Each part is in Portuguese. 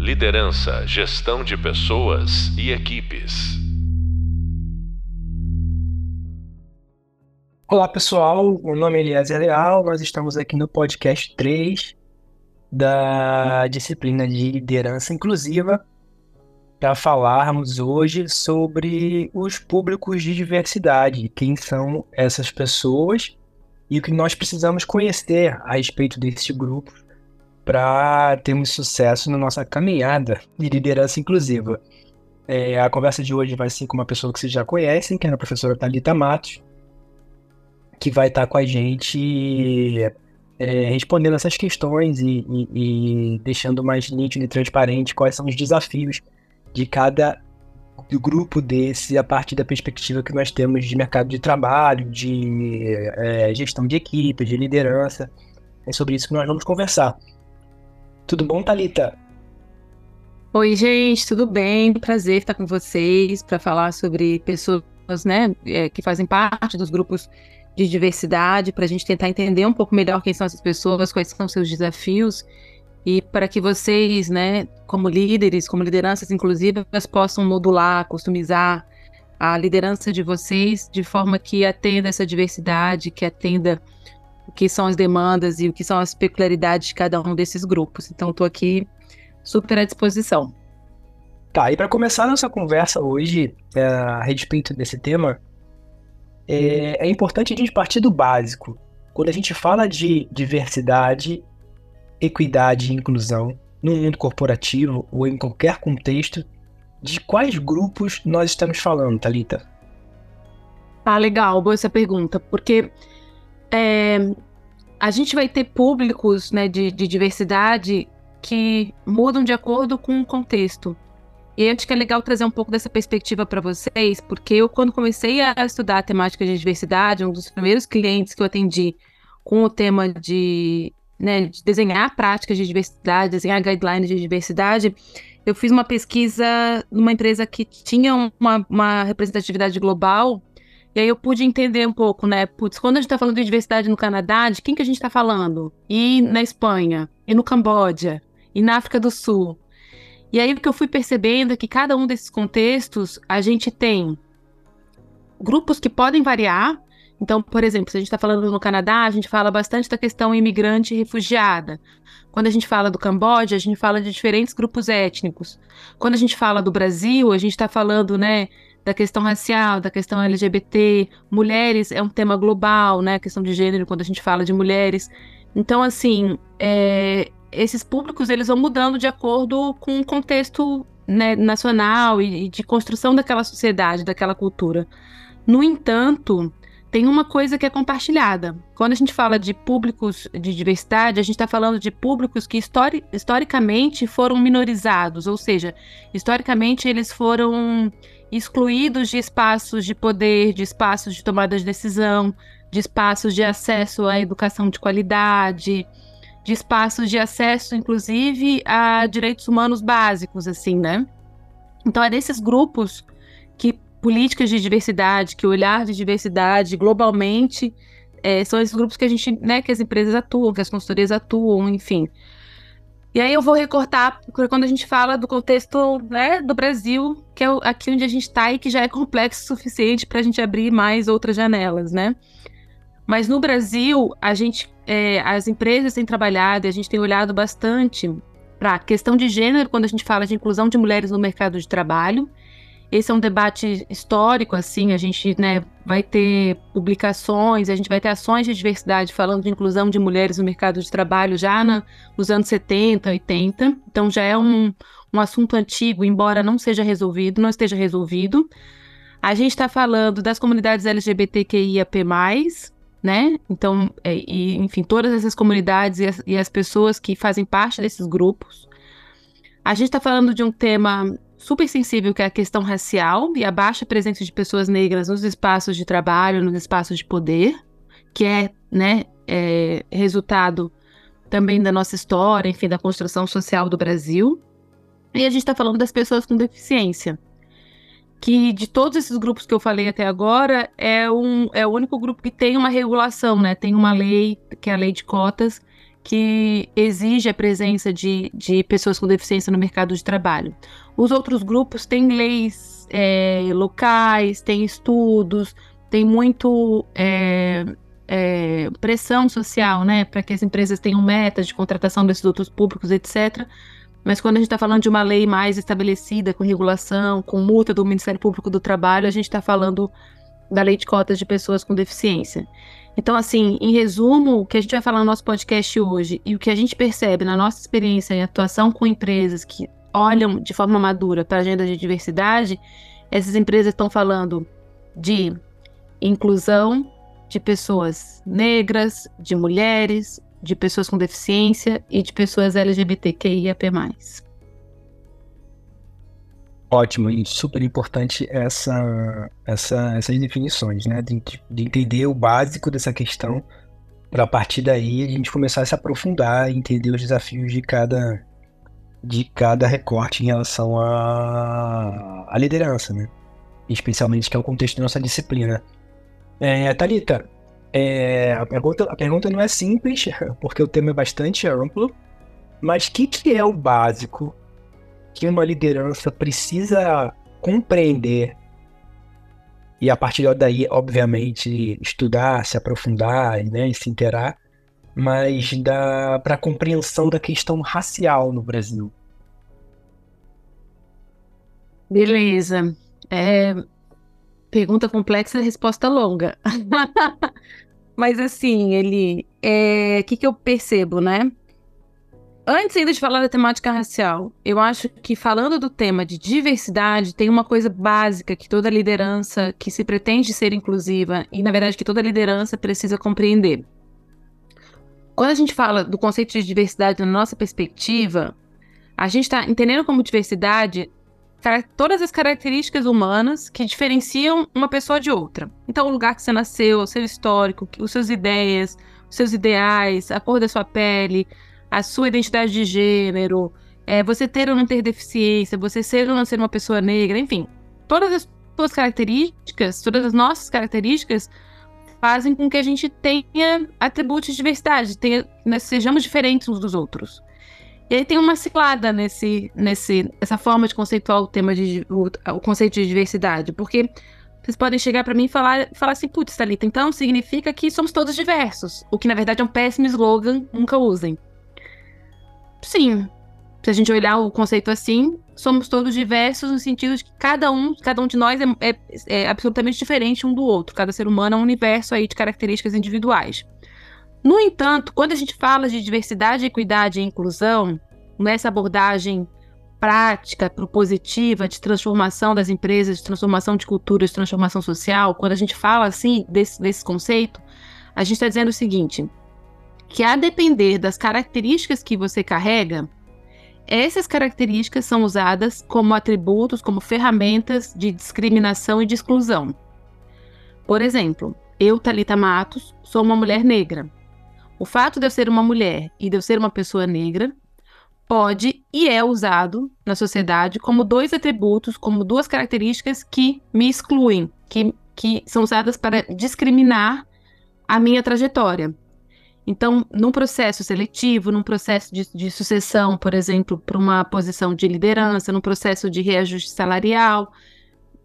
Liderança, gestão de pessoas e equipes. Olá pessoal, o nome é Eliezer Leal, nós estamos aqui no podcast 3 da disciplina de liderança inclusiva para falarmos hoje sobre os públicos de diversidade, quem são essas pessoas e o que nós precisamos conhecer a respeito desse grupo para termos sucesso na nossa caminhada de liderança inclusiva. É, a conversa de hoje vai ser com uma pessoa que vocês já conhecem, que é a professora Thalita Matos, que vai estar com a gente é, respondendo essas questões e, e, e, deixando mais nítido e transparente quais são os desafios de cada grupo desse a partir da perspectiva que nós temos de mercado de trabalho, de é, gestão de equipe, de liderança. É sobre isso que nós vamos conversar. Tudo bom, Talita? Oi, gente, tudo bem? Prazer estar com vocês para falar sobre pessoas, né, é, que fazem parte dos grupos de diversidade, para a gente tentar entender um pouco melhor quem são essas pessoas, quais são seus desafios e para que vocês, né, como líderes, como lideranças inclusivas, possam modular, customizar a liderança de vocês de forma que atenda essa diversidade, que atenda o que são as demandas e o que são as peculiaridades de cada um desses grupos. Então, estou aqui super à disposição. Tá, e para começar nossa conversa hoje é, a respeito desse tema, é, é importante a gente partir do básico. Quando a gente fala de diversidade, equidade e inclusão no mundo corporativo ou em qualquer contexto, de quais grupos nós estamos falando, Talita? Ah, legal, boa essa pergunta, porque é, a gente vai ter públicos né, de, de diversidade que mudam de acordo com o contexto. E acho que é legal trazer um pouco dessa perspectiva para vocês, porque eu, quando comecei a estudar a temática de diversidade, um dos primeiros clientes que eu atendi com o tema de, né, de desenhar práticas de diversidade, desenhar guidelines de diversidade, eu fiz uma pesquisa numa empresa que tinha uma, uma representatividade global e aí eu pude entender um pouco, né? Putz, quando a gente está falando de diversidade no Canadá, de quem que a gente está falando? E na Espanha, e no Camboja, e na África do Sul. E aí o que eu fui percebendo é que cada um desses contextos a gente tem grupos que podem variar. Então, por exemplo, se a gente está falando no Canadá, a gente fala bastante da questão imigrante e refugiada. Quando a gente fala do Camboja, a gente fala de diferentes grupos étnicos. Quando a gente fala do Brasil, a gente está falando, né, da questão racial, da questão LGBT, mulheres é um tema global, né? A questão de gênero, quando a gente fala de mulheres. Então, assim, é, esses públicos eles vão mudando de acordo com o contexto né, nacional e, e de construção daquela sociedade, daquela cultura. No entanto, tem uma coisa que é compartilhada. Quando a gente fala de públicos de diversidade, a gente está falando de públicos que histori historicamente foram minorizados, ou seja, historicamente eles foram excluídos de espaços de poder, de espaços de tomada de decisão, de espaços de acesso à educação de qualidade, de espaços de acesso, inclusive, a direitos humanos básicos, assim, né? Então, é nesses grupos que políticas de diversidade, que olhar de diversidade globalmente, é, são esses grupos que a gente, né, que as empresas atuam, que as consultorias atuam, enfim. E aí eu vou recortar quando a gente fala do contexto né, do Brasil, que é aqui onde a gente está e que já é complexo o suficiente para a gente abrir mais outras janelas, né? Mas no Brasil, a gente, é, as empresas têm trabalhado, a gente tem olhado bastante para a questão de gênero quando a gente fala de inclusão de mulheres no mercado de trabalho esse é um debate histórico, assim, a gente né, vai ter publicações, a gente vai ter ações de diversidade falando de inclusão de mulheres no mercado de trabalho já na, nos anos 70, 80. Então já é um, um assunto antigo, embora não seja resolvido, não esteja resolvido. A gente está falando das comunidades LGBTQIAP+, né? Então, é, e, enfim, todas essas comunidades e as, e as pessoas que fazem parte desses grupos. A gente está falando de um tema super sensível, que é a questão racial e a baixa presença de pessoas negras nos espaços de trabalho, nos espaços de poder, que é, né, é, resultado também da nossa história, enfim, da construção social do Brasil. E a gente está falando das pessoas com deficiência, que de todos esses grupos que eu falei até agora, é, um, é o único grupo que tem uma regulação, né? Tem uma lei, que é a lei de cotas, que exige a presença de, de pessoas com deficiência no mercado de trabalho. Os outros grupos têm leis é, locais, têm estudos, tem muito é, é, pressão social, né, para que as empresas tenham metas de contratação desses outros públicos, etc. Mas quando a gente está falando de uma lei mais estabelecida, com regulação, com multa do Ministério Público do Trabalho, a gente está falando da lei de cotas de pessoas com deficiência. Então, assim, em resumo, o que a gente vai falar no nosso podcast hoje e o que a gente percebe na nossa experiência em atuação com empresas que olham de forma madura para a agenda de diversidade, essas empresas estão falando de inclusão de pessoas negras, de mulheres, de pessoas com deficiência e de pessoas LGBTQIAP+. Ótimo e super importante essa, essa, essas definições, né? De, de entender o básico dessa questão para a partir daí a gente começar a se aprofundar e entender os desafios de cada, de cada recorte em relação à, liderança, né? Especialmente que é o contexto da nossa disciplina. É, Thalita, é, a, pergunta, a pergunta não é simples, porque o tema é bastante amplo, mas o que, que é o básico que uma liderança precisa compreender e a partir daí, obviamente, estudar, se aprofundar né, e se interar, mas para a compreensão da questão racial no Brasil. Beleza. É, pergunta complexa, resposta longa. mas assim, ele, o é, que, que eu percebo, né? Antes ainda de falar da temática racial, eu acho que falando do tema de diversidade, tem uma coisa básica que toda liderança que se pretende ser inclusiva, e na verdade que toda liderança precisa compreender. Quando a gente fala do conceito de diversidade na nossa perspectiva, a gente está entendendo como diversidade todas as características humanas que diferenciam uma pessoa de outra. Então, o lugar que você nasceu, o seu histórico, os seus ideias, os seus ideais, a cor da sua pele, a sua identidade de gênero, é, você ter ou não ter deficiência, você ser ou não ser uma pessoa negra, enfim, todas as suas características, todas as nossas características fazem com que a gente tenha atributos de diversidade, tenha, né, sejamos diferentes uns dos outros. E aí tem uma cilada nesse, nesse, essa forma de conceituar o tema de o, o conceito de diversidade, porque vocês podem chegar para mim e falar, falar assim, putz, Thalita, então significa que somos todos diversos, o que na verdade é um péssimo slogan, nunca usem. Sim. Se a gente olhar o conceito assim, somos todos diversos no sentido de que cada um, cada um de nós é, é, é absolutamente diferente um do outro. Cada ser humano é um universo aí de características individuais. No entanto, quando a gente fala de diversidade, equidade e inclusão, nessa abordagem prática, propositiva, de transformação das empresas, de transformação de cultura, de transformação social, quando a gente fala assim desse, desse conceito, a gente está dizendo o seguinte: que a depender das características que você carrega, essas características são usadas como atributos, como ferramentas de discriminação e de exclusão. Por exemplo, eu, Talita Matos, sou uma mulher negra. O fato de eu ser uma mulher e de eu ser uma pessoa negra pode e é usado na sociedade como dois atributos, como duas características que me excluem, que, que são usadas para discriminar a minha trajetória. Então, num processo seletivo, num processo de, de sucessão, por exemplo, para uma posição de liderança, num processo de reajuste salarial,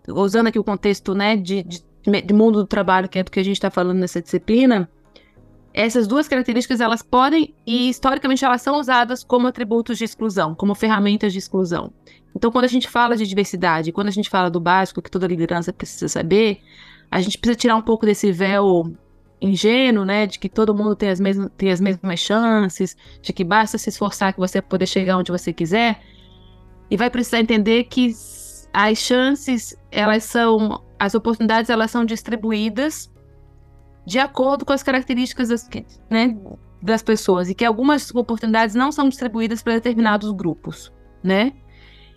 usando aqui o contexto né, de, de, de mundo do trabalho, que é do que a gente está falando nessa disciplina, essas duas características elas podem e historicamente elas são usadas como atributos de exclusão, como ferramentas de exclusão. Então, quando a gente fala de diversidade, quando a gente fala do básico que toda liderança precisa saber, a gente precisa tirar um pouco desse véu ingênuo, né, de que todo mundo tem as, mesmas, tem as mesmas chances, de que basta se esforçar que você poder chegar onde você quiser, e vai precisar entender que as chances, elas são, as oportunidades, elas são distribuídas de acordo com as características das, né, das pessoas, e que algumas oportunidades não são distribuídas para determinados grupos, né?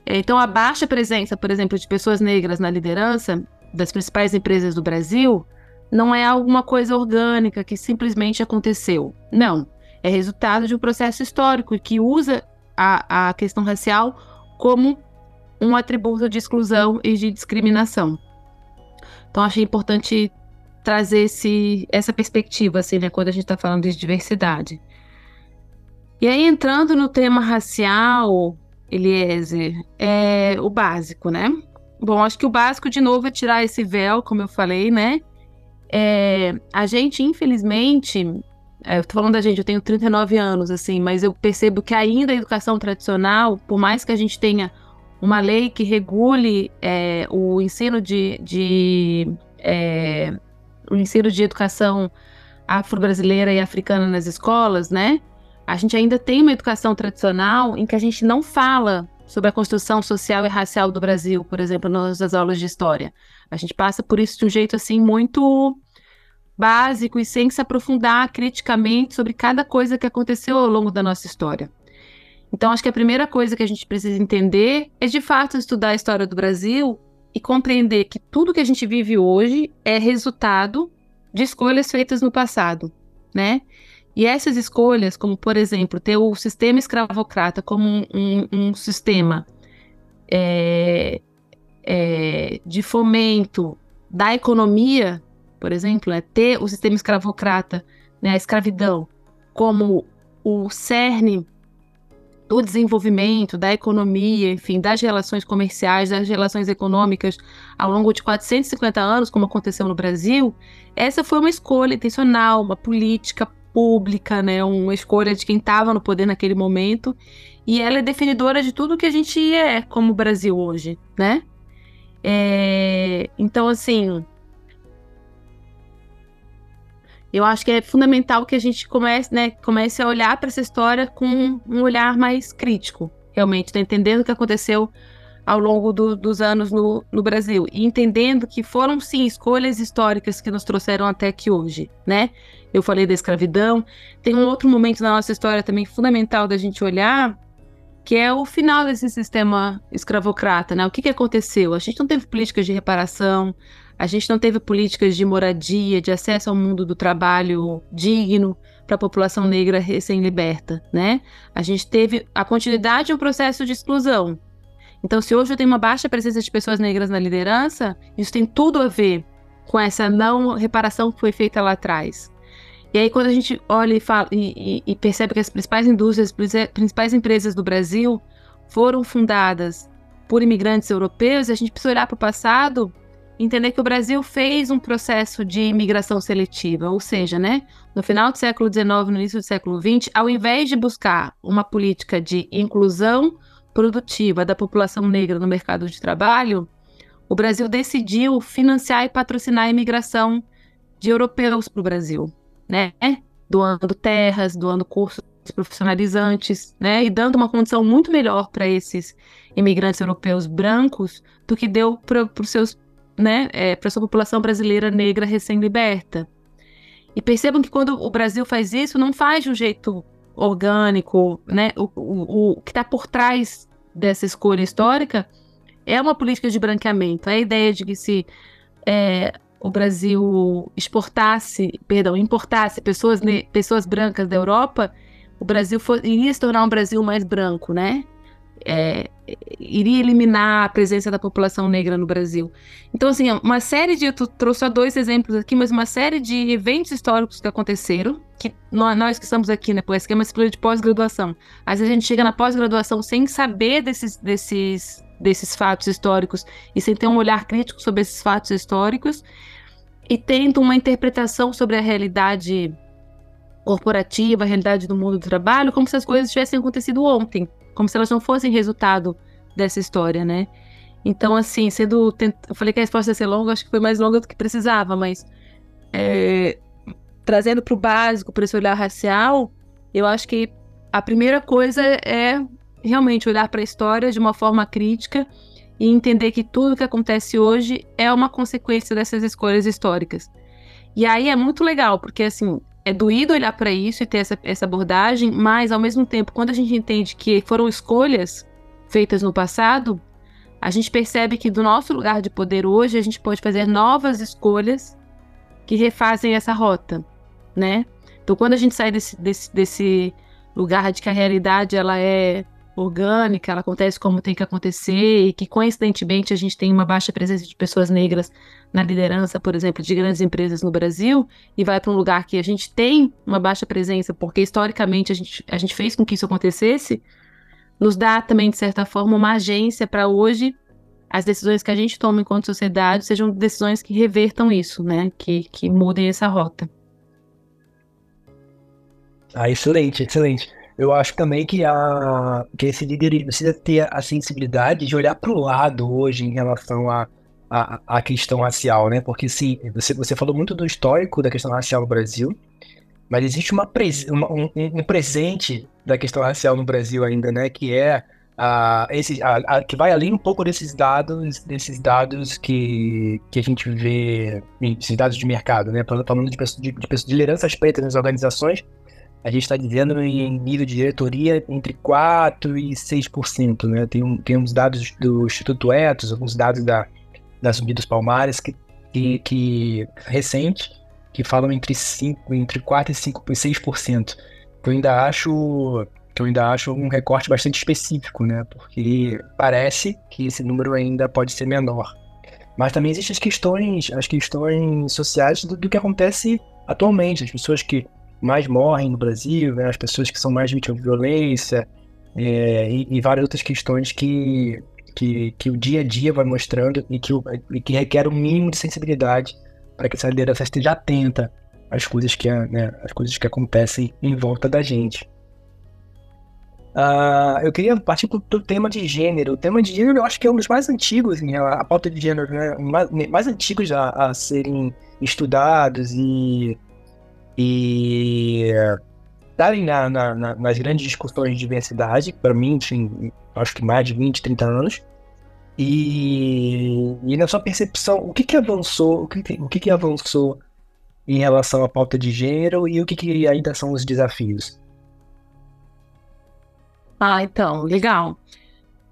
Então, a baixa presença, por exemplo, de pessoas negras na liderança das principais empresas do Brasil não é alguma coisa orgânica que simplesmente aconteceu. Não. É resultado de um processo histórico que usa a, a questão racial como um atributo de exclusão e de discriminação. Então, achei importante trazer esse, essa perspectiva, assim, né, quando a gente está falando de diversidade. E aí, entrando no tema racial, Eliezer, é o básico, né? Bom, acho que o básico, de novo, é tirar esse véu, como eu falei, né? É, a gente, infelizmente, é, eu tô falando da gente, eu tenho 39 anos, assim, mas eu percebo que ainda a educação tradicional, por mais que a gente tenha uma lei que regule é, o ensino de, de é, o ensino de educação afro-brasileira e africana nas escolas, né? A gente ainda tem uma educação tradicional em que a gente não fala sobre a construção social e racial do Brasil, por exemplo, nas aulas de história. A gente passa por isso de um jeito assim muito básico e sem se aprofundar criticamente sobre cada coisa que aconteceu ao longo da nossa história. Então, acho que a primeira coisa que a gente precisa entender é, de fato, estudar a história do Brasil e compreender que tudo que a gente vive hoje é resultado de escolhas feitas no passado, né? E essas escolhas, como por exemplo, ter o sistema escravocrata como um, um, um sistema é, é, de fomento da economia, por exemplo, é ter o sistema escravocrata, né, a escravidão, como o cerne do desenvolvimento, da economia, enfim, das relações comerciais, das relações econômicas ao longo de 450 anos, como aconteceu no Brasil, essa foi uma escolha intencional, uma política pública, né, uma escolha de quem estava no poder naquele momento, e ela é definidora de tudo que a gente é como Brasil hoje, né? É, então, assim, eu acho que é fundamental que a gente comece, né, comece a olhar para essa história com um olhar mais crítico, realmente, tá entendendo o que aconteceu ao longo do, dos anos no, no, Brasil e entendendo que foram sim escolhas históricas que nos trouxeram até aqui hoje, né? Eu falei da escravidão, tem um outro momento na nossa história também fundamental da gente olhar, que é o final desse sistema escravocrata, né? O que, que aconteceu? A gente não teve políticas de reparação, a gente não teve políticas de moradia, de acesso ao mundo do trabalho digno para a população negra recém-liberta, né? A gente teve a continuidade de um processo de exclusão. Então, se hoje eu tenho uma baixa presença de pessoas negras na liderança, isso tem tudo a ver com essa não reparação que foi feita lá atrás. E aí, quando a gente olha e, fala, e, e, percebe que as principais indústrias, as principais empresas do Brasil foram fundadas por imigrantes europeus, a gente precisa olhar para o passado entender que o Brasil fez um processo de imigração seletiva, ou seja, né, no final do século XIX, no início do século XX, ao invés de buscar uma política de inclusão produtiva da população negra no mercado de trabalho, o Brasil decidiu financiar e patrocinar a imigração de europeus para o Brasil, né, doando terras, doando cursos profissionalizantes, né, e dando uma condição muito melhor para esses imigrantes europeus brancos do que deu para os seus né, é, para sua população brasileira negra recém-liberta. E percebam que quando o Brasil faz isso, não faz de um jeito orgânico, né? O, o, o que está por trás dessa escolha histórica é uma política de branqueamento. A ideia de que se é, o Brasil exportasse, perdão, importasse pessoas, pessoas brancas da Europa, o Brasil for, iria se tornar um Brasil mais branco, né? É, iria eliminar a presença da população negra no Brasil. Então, assim, uma série de. Eu trouxe só dois exemplos aqui, mas uma série de eventos históricos que aconteceram, que nós, que estamos aqui, né, por esquema de pós-graduação. Às vezes a gente chega na pós-graduação sem saber desses, desses, desses fatos históricos e sem ter um olhar crítico sobre esses fatos históricos e tendo uma interpretação sobre a realidade corporativa, a realidade do mundo do trabalho, como se as coisas tivessem acontecido ontem como se elas não fossem resultado dessa história, né? Então, assim, sendo. Eu falei que a resposta ia ser longa, acho que foi mais longa do que precisava, mas. É, trazendo para o básico, para esse olhar racial, eu acho que a primeira coisa é realmente olhar para a história de uma forma crítica e entender que tudo que acontece hoje é uma consequência dessas escolhas históricas. E aí é muito legal, porque assim, é doído olhar para isso e ter essa, essa abordagem, mas ao mesmo tempo, quando a gente entende que foram escolhas feitas no passado, a gente percebe que do nosso lugar de poder hoje, a gente pode fazer novas escolhas que refazem essa rota, né? Então, quando a gente sai desse, desse, desse lugar de que a realidade ela é orgânica, ela acontece como tem que acontecer, e que coincidentemente a gente tem uma baixa presença de pessoas negras na liderança, por exemplo, de grandes empresas no Brasil, e vai para um lugar que a gente tem uma baixa presença, porque historicamente a gente, a gente fez com que isso acontecesse, nos dá também, de certa forma, uma agência para hoje as decisões que a gente toma enquanto sociedade sejam decisões que revertam isso, né? Que, que mudem essa rota. Ah, excelente, excelente. Eu acho também que, a, que esse líder precisa ter a sensibilidade de olhar para o lado hoje em relação à a, a, a, questão racial, né? Porque sim, você, você falou muito do histórico da questão racial no Brasil, mas existe uma, uma um, um, presente da questão racial no Brasil ainda, né? Que é a, esse, a, que vai além um pouco desses dados, desses dados que, que a gente vê, esses dados de mercado, né? Falando de, de, de, de lideranças pretas nas organizações, a gente está dizendo em nível de diretoria entre 4% e 6%, né? Tem, tem uns dados do Instituto Etos, alguns dados da, da Zumbi dos Palmares, que, que, que recente, que falam entre 5, entre 4 e 5 e 6%. Eu ainda acho que eu ainda acho um recorte bastante específico, né? Porque parece que esse número ainda pode ser menor. Mas também existem as questões, as questões sociais do, do que acontece atualmente, as pessoas que mais morrem no Brasil, né? as pessoas que são mais vítimas de violência é, e, e, várias outras questões que, que, que, o dia a dia vai mostrando e que, e que requer um mínimo de sensibilidade para que essa liderança esteja atenta às coisas que, né, às coisas que acontecem em volta da gente. Uh, eu queria partir para o tema de gênero. O tema de gênero eu acho que é um dos mais antigos, né, a pauta de gênero, né, mais, mais antigos a, a serem estudados e e estarem na, na, na, nas grandes discussões de diversidade, para mim, enfim, acho que mais de 20, 30 anos. E, e na sua percepção, o que, que avançou, o, que, o que, que avançou em relação à pauta de gênero e o que, que ainda são os desafios? Ah, então, legal.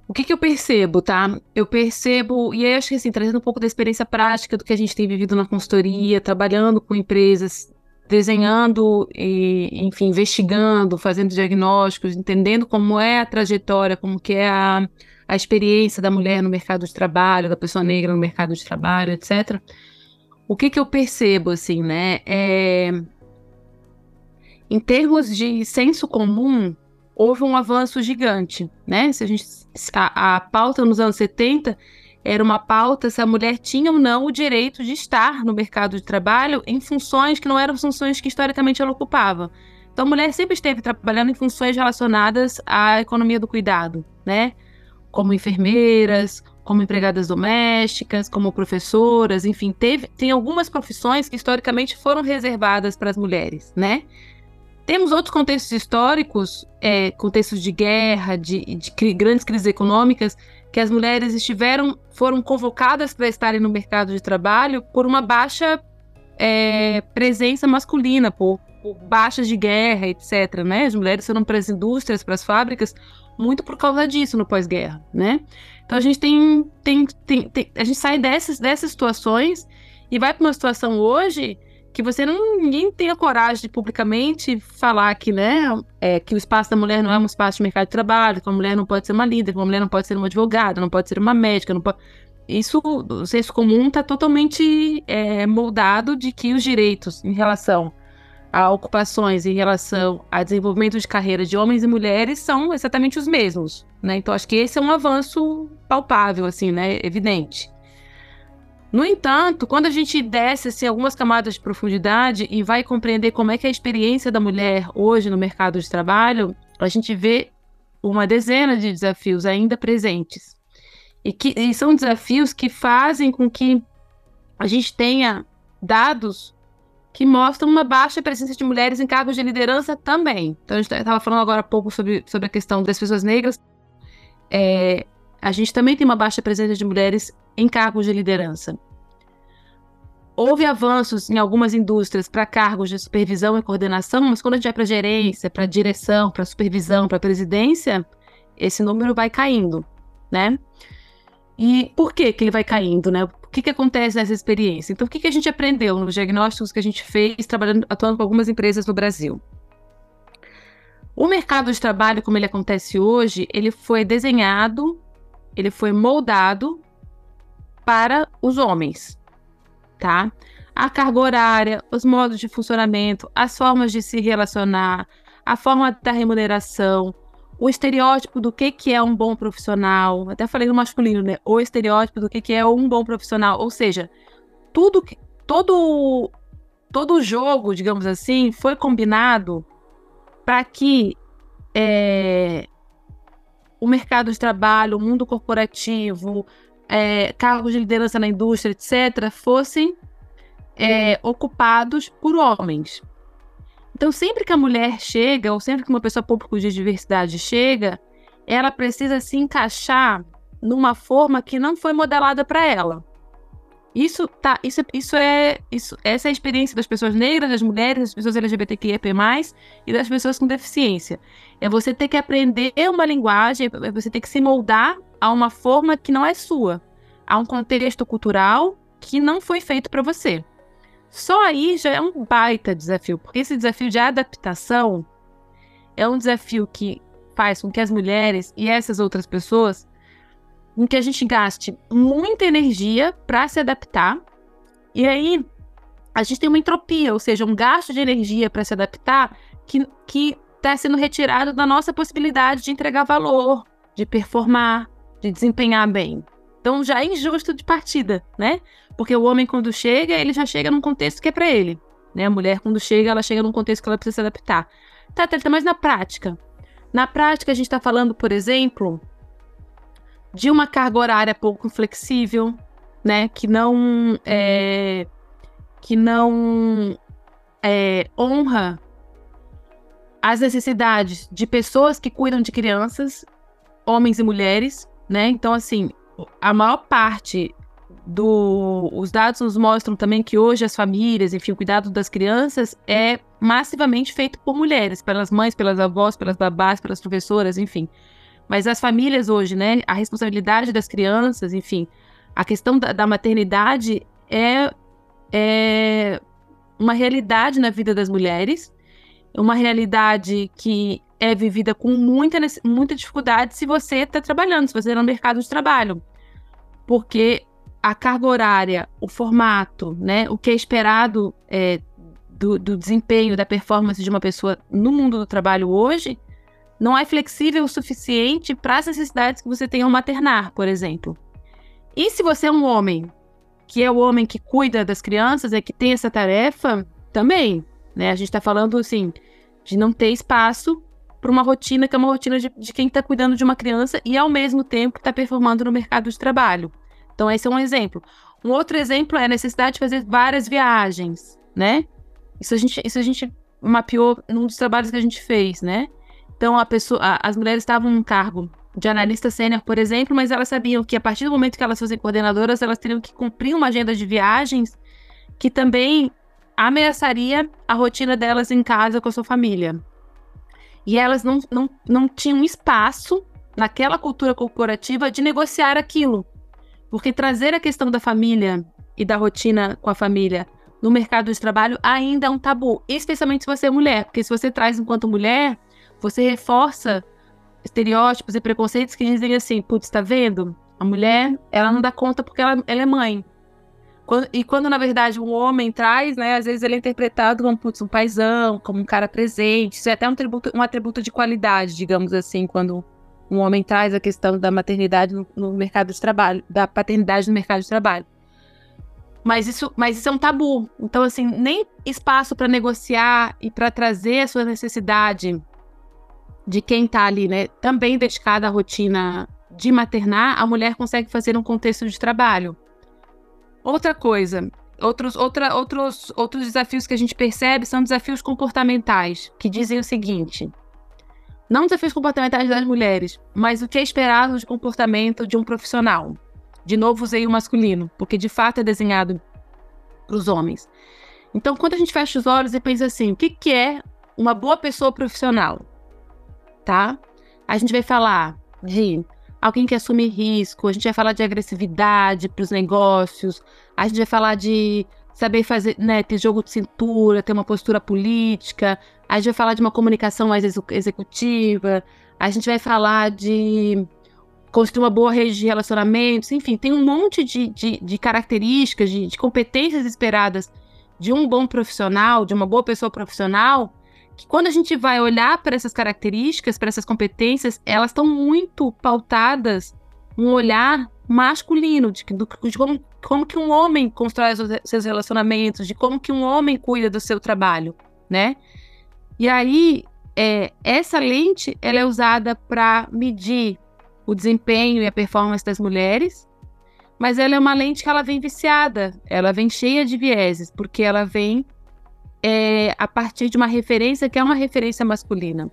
O que, que eu percebo, tá? Eu percebo, e aí acho que assim, trazendo um pouco da experiência prática do que a gente tem vivido na consultoria, trabalhando com empresas desenhando e, enfim, investigando, fazendo diagnósticos, entendendo como é a trajetória, como que é a, a experiência da mulher no mercado de trabalho, da pessoa negra no mercado de trabalho, etc. O que que eu percebo, assim, né, é... Em termos de senso comum, houve um avanço gigante, né? Se a gente a, a pauta nos anos 70 era uma pauta se a mulher tinha ou não o direito de estar no mercado de trabalho em funções que não eram funções que historicamente ela ocupava. Então, a mulher sempre esteve trabalhando em funções relacionadas à economia do cuidado, né? Como enfermeiras, como empregadas domésticas, como professoras, enfim, teve, tem algumas profissões que historicamente foram reservadas para as mulheres, né? Temos outros contextos históricos, é, contextos de guerra, de, de grandes crises econômicas, que as mulheres estiveram, foram convocadas para estarem no mercado de trabalho por uma baixa é, presença masculina, por, por, baixas de guerra, etc. Né? As mulheres foram para as indústrias, para as fábricas, muito por causa disso no pós-guerra, né? Então a gente tem, tem, tem, tem, a gente sai dessas, dessas situações e vai para uma situação hoje que você não ninguém tenha coragem de publicamente falar que, né, é, que o espaço da mulher não é um espaço de mercado de trabalho, que a mulher não pode ser uma líder, que a mulher não pode ser uma advogada, não pode ser uma médica, não pode... Isso, o senso comum está totalmente é, moldado de que os direitos em relação a ocupações, em relação a desenvolvimento de carreira de homens e mulheres são exatamente os mesmos, né? Então acho que esse é um avanço palpável, assim, né, evidente. No entanto, quando a gente desce assim, algumas camadas de profundidade e vai compreender como é que é a experiência da mulher hoje no mercado de trabalho, a gente vê uma dezena de desafios ainda presentes. E, que, e são desafios que fazem com que a gente tenha dados que mostram uma baixa presença de mulheres em cargos de liderança também. Então, a gente estava falando agora há pouco sobre, sobre a questão das pessoas negras. É, a gente também tem uma baixa presença de mulheres em cargos de liderança. Houve avanços em algumas indústrias para cargos de supervisão e coordenação, mas quando a gente vai para gerência, para direção, para supervisão, para presidência, esse número vai caindo, né? E por que, que ele vai caindo, né? O que, que acontece nessa experiência? Então, o que, que a gente aprendeu nos diagnósticos que a gente fez trabalhando, atuando com algumas empresas no Brasil? O mercado de trabalho, como ele acontece hoje, ele foi desenhado, ele foi moldado para os homens, tá? A carga horária, os modos de funcionamento, as formas de se relacionar, a forma da remuneração, o estereótipo do que, que é um bom profissional. Até falei no masculino, né? O estereótipo do que, que é um bom profissional. Ou seja, tudo que. Todo, todo jogo, digamos assim, foi combinado para que é, o mercado de trabalho, o mundo corporativo, é, cargos de liderança na indústria, etc., fossem é, ocupados por homens. Então, sempre que a mulher chega, ou sempre que uma pessoa pública de diversidade chega, ela precisa se encaixar numa forma que não foi modelada para ela. Isso tá, isso, isso é, isso, essa é a experiência das pessoas negras, das mulheres, das pessoas LGBTQIA+, e das pessoas com deficiência. É você ter que aprender uma linguagem, é você ter que se moldar a uma forma que não é sua, a um contexto cultural que não foi feito para você. Só aí já é um baita desafio, porque esse desafio de adaptação é um desafio que faz com que as mulheres e essas outras pessoas, com que a gente gaste muita energia para se adaptar. E aí a gente tem uma entropia, ou seja, um gasto de energia para se adaptar que que está sendo retirado da nossa possibilidade de entregar valor, de performar, de desempenhar bem. Então já é injusto de partida, né? Porque o homem, quando chega, ele já chega num contexto que é para ele. Né? A mulher, quando chega, ela chega num contexto que ela precisa se adaptar. Tá, tá, mas na prática? Na prática, a gente está falando, por exemplo, de uma carga horária pouco flexível, né? Que não é, que não é, honra as necessidades de pessoas que cuidam de crianças, homens e mulheres, né? Então, assim, a maior parte do, os dados nos mostram também que hoje as famílias, enfim, o cuidado das crianças é massivamente feito por mulheres, pelas mães, pelas avós, pelas babás, pelas professoras, enfim. Mas as famílias hoje, né, a responsabilidade das crianças, enfim, a questão da, da maternidade é, é uma realidade na vida das mulheres, uma realidade que é vivida com muita, muita dificuldade se você está trabalhando, se você está no mercado de trabalho. Porque a carga horária, o formato, né, o que é esperado é, do, do, desempenho, da performance de uma pessoa no mundo do trabalho hoje, não é flexível o suficiente para as necessidades que você tem ao maternar, por exemplo. E se você é um homem, que é o homem que cuida das crianças, é que tem essa tarefa, também, né? A gente está falando, assim, de não ter espaço para uma rotina que é uma rotina de, de quem está cuidando de uma criança e, ao mesmo tempo, está performando no mercado de trabalho. Então, esse é um exemplo. Um outro exemplo é a necessidade de fazer várias viagens, né? Isso a gente, isso a gente mapeou num dos trabalhos que a gente fez, né? Então, a pessoa, a, as mulheres estavam em cargo de analista sênior, por exemplo, mas elas sabiam que a partir do momento que elas fossem coordenadoras, elas teriam que cumprir uma agenda de viagens que também ameaçaria a rotina delas em casa com a sua família. E elas não, não, não tinham espaço naquela cultura corporativa de negociar aquilo. Porque trazer a questão da família e da rotina com a família no mercado de trabalho ainda é um tabu, especialmente se você é mulher, porque se você traz enquanto mulher, você reforça estereótipos e preconceitos que dizem assim, putz, tá vendo? A mulher, ela não dá conta porque ela, ela é mãe. Quando, e quando, na verdade, um homem traz, né, às vezes ele é interpretado como putz, um paizão, como um cara presente. Isso é até um atributo, um atributo de qualidade, digamos assim, quando um homem traz a questão da maternidade no, no, mercado de trabalho, da paternidade no mercado de trabalho. Mas isso, mas isso é um tabu. Então, assim, nem espaço para negociar e para trazer a sua necessidade de quem está ali, né, também dedicada à rotina de maternar, a mulher consegue fazer um contexto de trabalho. Outra coisa, outros, outra, outros, outros desafios que a gente percebe são desafios comportamentais, que dizem o seguinte: não desafios comportamentais das mulheres, mas o que é esperado de comportamento de um profissional. De novo, usei o masculino, porque de fato é desenhado para os homens. Então, quando a gente fecha os olhos e pensa assim, o que, que é uma boa pessoa profissional? Tá? A gente vai falar de alguém que assume risco, a gente vai falar de agressividade para os negócios, a gente vai falar de saber fazer, né, ter jogo de cintura, ter uma postura política. A gente vai falar de uma comunicação mais executiva. A gente vai falar de construir uma boa rede de relacionamentos. Enfim, tem um monte de, de, de características, de, de competências esperadas de um bom profissional, de uma boa pessoa profissional, que quando a gente vai olhar para essas características, para essas competências, elas estão muito pautadas um olhar masculino, de, de como, como, que um homem constrói os seus relacionamentos, de como que um homem cuida do seu trabalho, né? E aí, é, essa lente, ela é usada para medir o desempenho e a performance das mulheres, mas ela é uma lente que ela vem viciada, ela vem cheia de vieses, porque ela vem é, a partir de uma referência que é uma referência masculina.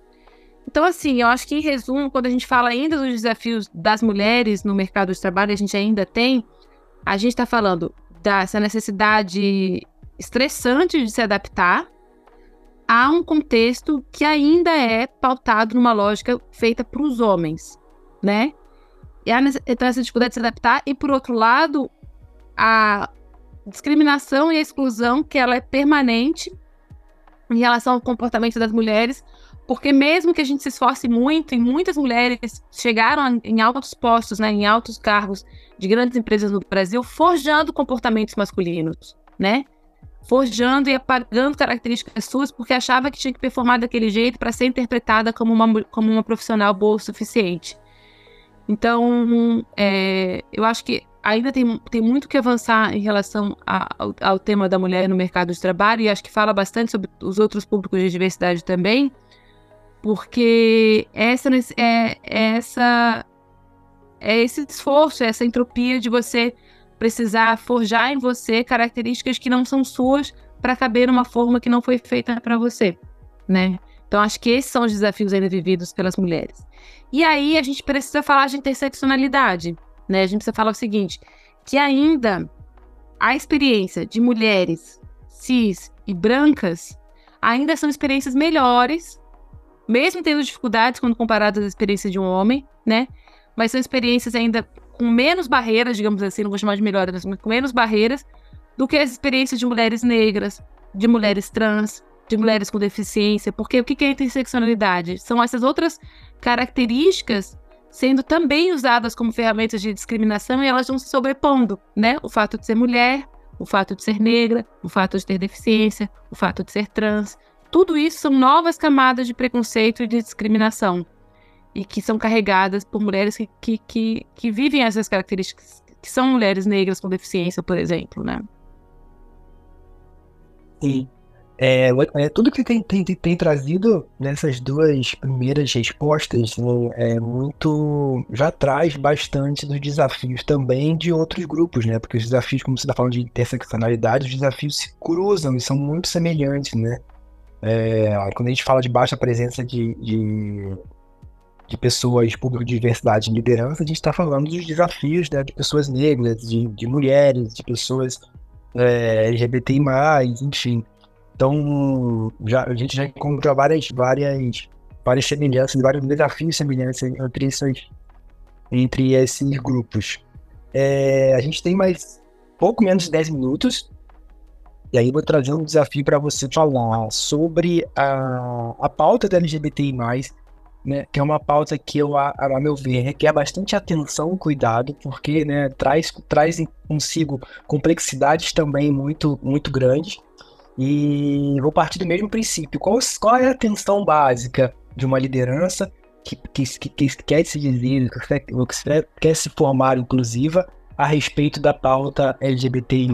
Então, assim, eu acho que, em resumo, quando a gente fala ainda dos desafios das mulheres no mercado de trabalho, a gente ainda tem, a gente está falando dessa necessidade estressante de se adaptar a um contexto que ainda é pautado numa lógica feita para os homens, né? E há então, essa dificuldade de se adaptar, e por outro lado, a discriminação e a exclusão que ela é permanente em relação ao comportamento das mulheres, porque mesmo que a gente se esforce muito, e muitas mulheres chegaram em altos postos, né, em altos cargos de grandes empresas no Brasil, forjando comportamentos masculinos, né? Forjando e apagando características suas porque achava que tinha que performar daquele jeito para ser interpretada como uma, como uma profissional boa o suficiente. Então, é, eu acho que ainda tem, tem muito que avançar em relação a, ao, ao, tema da mulher no mercado de trabalho, e acho que fala bastante sobre os outros públicos de diversidade também, porque essa é, essa é esse esforço, essa entropia de você precisar forjar em você características que não são suas para caber numa forma que não foi feita para você, né? Então acho que esses são os desafios ainda vividos pelas mulheres. E aí a gente precisa falar de interseccionalidade, né? A gente precisa falar o seguinte, que ainda a experiência de mulheres cis e brancas ainda são experiências melhores mesmo tendo dificuldades quando comparadas às experiências de um homem, né? Mas são experiências ainda com menos barreiras, digamos assim, não vou chamar de melhores, mas com menos barreiras do que as experiências de mulheres negras, de mulheres trans, de mulheres com deficiência. Porque o que é interseccionalidade? São essas outras características sendo também usadas como ferramentas de discriminação e elas vão se sobrepondo, né? O fato de ser mulher, o fato de ser negra, o fato de ter deficiência, o fato de ser trans, tudo isso são novas camadas de preconceito e de discriminação. E que são carregadas por mulheres que, que, que, que vivem essas características, que são mulheres negras com deficiência, por exemplo, né? Sim. É, é, tudo que tem, tem, tem trazido nessas duas primeiras respostas né, é muito. já traz bastante dos desafios também de outros grupos, né? Porque os desafios, como você está falando de interseccionalidade, os desafios se cruzam e são muito semelhantes, né? É, quando a gente fala de baixa presença de, de, de pessoas público de diversidade em liderança, a gente está falando dos desafios né, de pessoas negras, de, de mulheres, de pessoas é, LGBTI, enfim. Então, já, a gente já encontrou várias, várias, várias semelhanças, vários desafios semelhantes entre esses, entre esses grupos. É, a gente tem mais pouco menos de 10 minutos e aí vou trazer um desafio para você falar sobre a, a pauta da LGBTI+, né, que é uma pauta que, eu, a, a meu ver, requer bastante atenção e cuidado, porque né, traz, traz consigo complexidades também muito, muito grandes. E vou partir do mesmo princípio. Qual, qual é a atenção básica de uma liderança que, que, que, que quer se dizer, que quer, se formar inclusiva a respeito da pauta LGBTI+.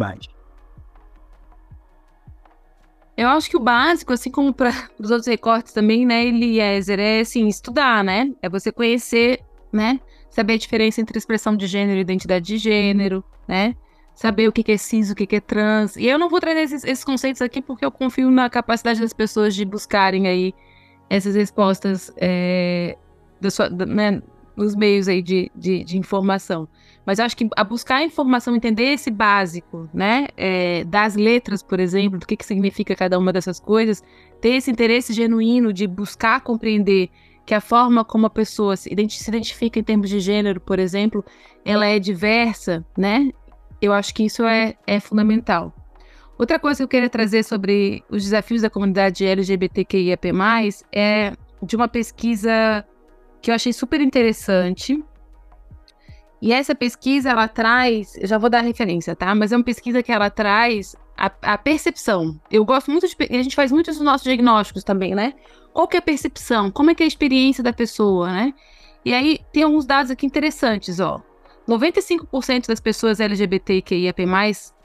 Eu acho que o básico, assim como para os outros recortes também, né, Eliezer, é assim, estudar, né? É você conhecer, né? Saber a diferença entre expressão de gênero e identidade de gênero, né? Saber o que é cis, o que é trans. E eu não vou trazer esses, esses conceitos aqui porque eu confio na capacidade das pessoas de buscarem aí essas respostas é, da sua, da, né, nos meios aí de, de, de informação. Mas eu acho que a buscar informação, entender esse básico, né? É, das letras, por exemplo, do que, que significa cada uma dessas coisas, ter esse interesse genuíno de buscar compreender que a forma como a pessoa se, identifica em termos de gênero, por exemplo, ela é diversa, né? Eu acho que isso é, é fundamental. Outra coisa que eu queria trazer sobre os desafios da comunidade LGBTQIAP+, é de uma pesquisa que eu achei super interessante. E essa pesquisa, ela traz, eu já vou dar referência, tá? Mas é uma pesquisa que ela traz a, a percepção. Eu gosto muito de, a gente faz muitos dos nossos diagnósticos também, né? Qual que é a percepção? Como é que é a experiência da pessoa, né? E aí tem alguns dados aqui interessantes, ó. 95% das pessoas LGBTQIAP+,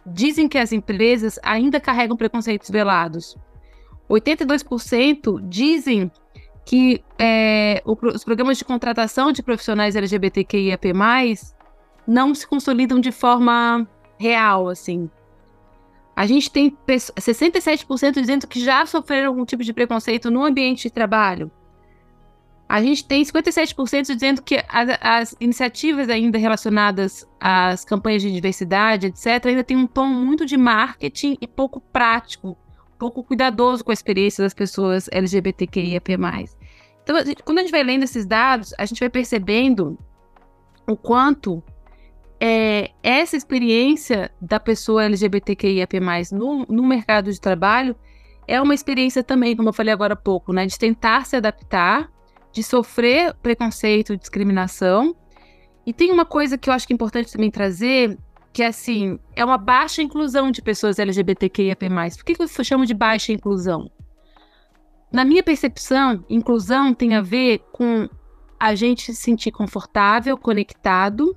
dizem que as empresas ainda carregam preconceitos velados. 82% dizem que é, o, os programas de contratação de profissionais LGBTQIAP+, não se consolidam de forma real, assim. A gente tem 67% dizendo que já sofreram algum tipo de preconceito no ambiente de trabalho. A gente tem 57% dizendo que as, as, iniciativas ainda relacionadas às campanhas de diversidade, etc., ainda tem um tom muito de marketing e pouco prático, pouco cuidadoso com a experiência das pessoas LGBTQIAP+. Então, a gente, quando a gente vai lendo esses dados, a gente vai percebendo o quanto é, essa experiência da pessoa LGBTQIAP+, no, no mercado de trabalho, é uma experiência também, como eu falei agora há pouco, né, de tentar se adaptar de sofrer preconceito, discriminação. E tem uma coisa que eu acho que é importante também trazer, que é assim, é uma baixa inclusão de pessoas LGBTQIAP+. Por que, eu chamo de baixa inclusão? Na minha percepção, inclusão tem a ver com a gente se sentir confortável, conectado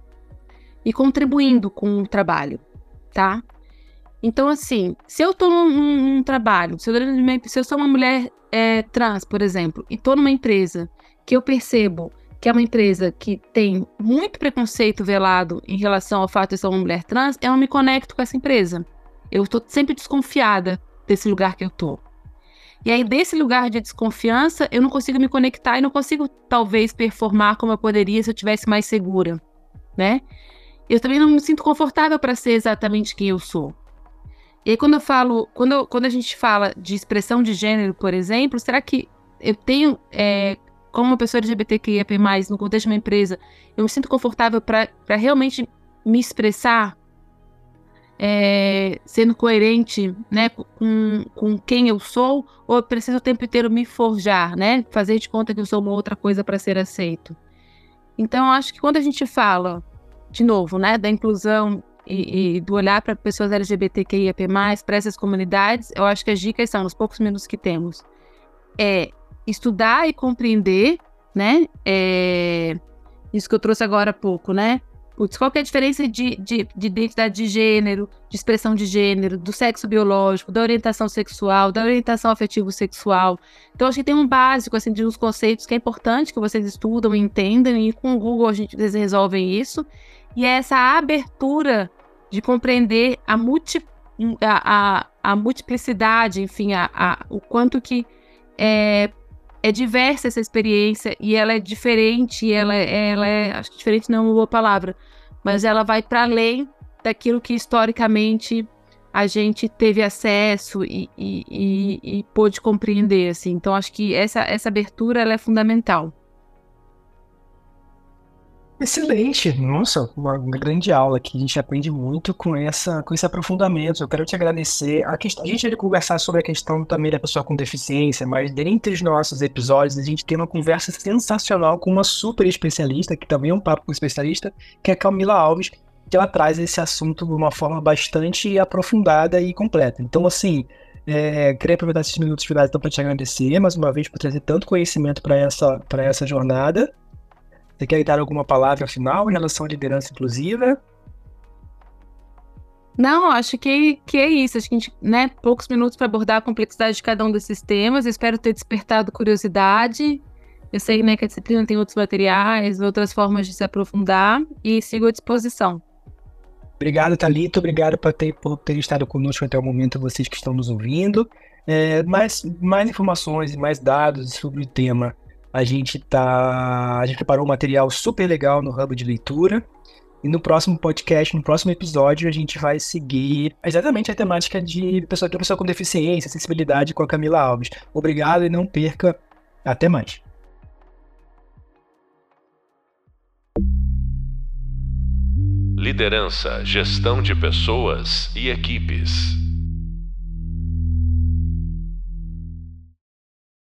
e contribuindo com o trabalho, tá? Então, assim, se eu estou num, num, trabalho, se eu, se eu, sou uma mulher é, trans, por exemplo, e estou numa empresa que eu percebo que é uma empresa que tem muito preconceito velado em relação ao fato de ser uma mulher trans, eu não me conecto com essa empresa. Eu estou sempre desconfiada desse lugar que eu estou. E aí, desse lugar de desconfiança, eu não consigo me conectar e não consigo, talvez, performar como eu poderia se eu tivesse mais segura, né? Eu também não me sinto confortável para ser exatamente quem eu sou. E aí, quando eu falo, quando, quando a gente fala de expressão de gênero, por exemplo, será que eu tenho é, como uma pessoa LGBTQIA+, no contexto de uma empresa, eu me sinto confortável para realmente me expressar é, sendo coerente né, com, com quem eu sou, ou eu preciso o tempo inteiro me forjar, né? Fazer de conta que eu sou uma outra coisa para ser aceito. Então, eu acho que quando a gente fala, de novo, né, da inclusão e, e do olhar para pessoas LGBTQIAP+, para essas comunidades, eu acho que as dicas são, nos poucos minutos que temos, é estudar e compreender, né? É, isso que eu trouxe agora há pouco, né? Putz, qual é a diferença de, de, de, identidade de gênero, de expressão de gênero, do sexo biológico, da orientação sexual, da orientação afetivo-sexual. Então, acho que tem um básico, assim, de uns conceitos que é importante que vocês estudam e entendam, e com o Google a gente, eles resolvem isso. E é essa abertura de compreender a, multi, a, a, a multiplicidade, enfim, a, a, o quanto que é, é diversa essa experiência e ela é diferente, ela, ela é, acho que diferente não é uma boa palavra, mas ela vai para além daquilo que historicamente a gente teve acesso e, e, e, e pôde compreender, assim. Então, acho que essa, essa abertura ela é fundamental. Excelente, nossa, uma grande aula que a gente aprende muito com essa, com esse aprofundamento. Eu quero te agradecer. A, questão, a gente ia conversar sobre a questão também da pessoa com deficiência, mas dentre os nossos episódios a gente tem uma conversa sensacional com uma super especialista, que também é um papo com especialista, que é a Camila Alves, que ela traz esse assunto de uma forma bastante aprofundada e completa. Então, assim, é, queria aproveitar esses minutos finais então, para te agradecer mais uma vez por trazer tanto conhecimento para essa, essa jornada. Você quer dar alguma palavra final em relação à liderança inclusiva? Não, acho que, que é isso. Acho que a gente, né, poucos minutos para abordar a complexidade de cada um desses temas. Eu espero ter despertado curiosidade. Eu sei né, que a disciplina tem outros materiais, outras formas de se aprofundar e sigo à disposição. Obrigado, Thalita. Obrigado por ter, por ter estado conosco até o momento, vocês que estão nos ouvindo. É, mais, mais informações e mais dados sobre o tema a gente tá. A gente preparou um material super legal no Hub de Leitura. E no próximo podcast, no próximo episódio, a gente vai seguir exatamente a temática de pessoa, de pessoa com deficiência, acessibilidade com a Camila Alves. Obrigado e não perca. Até mais. Liderança, gestão de pessoas e equipes.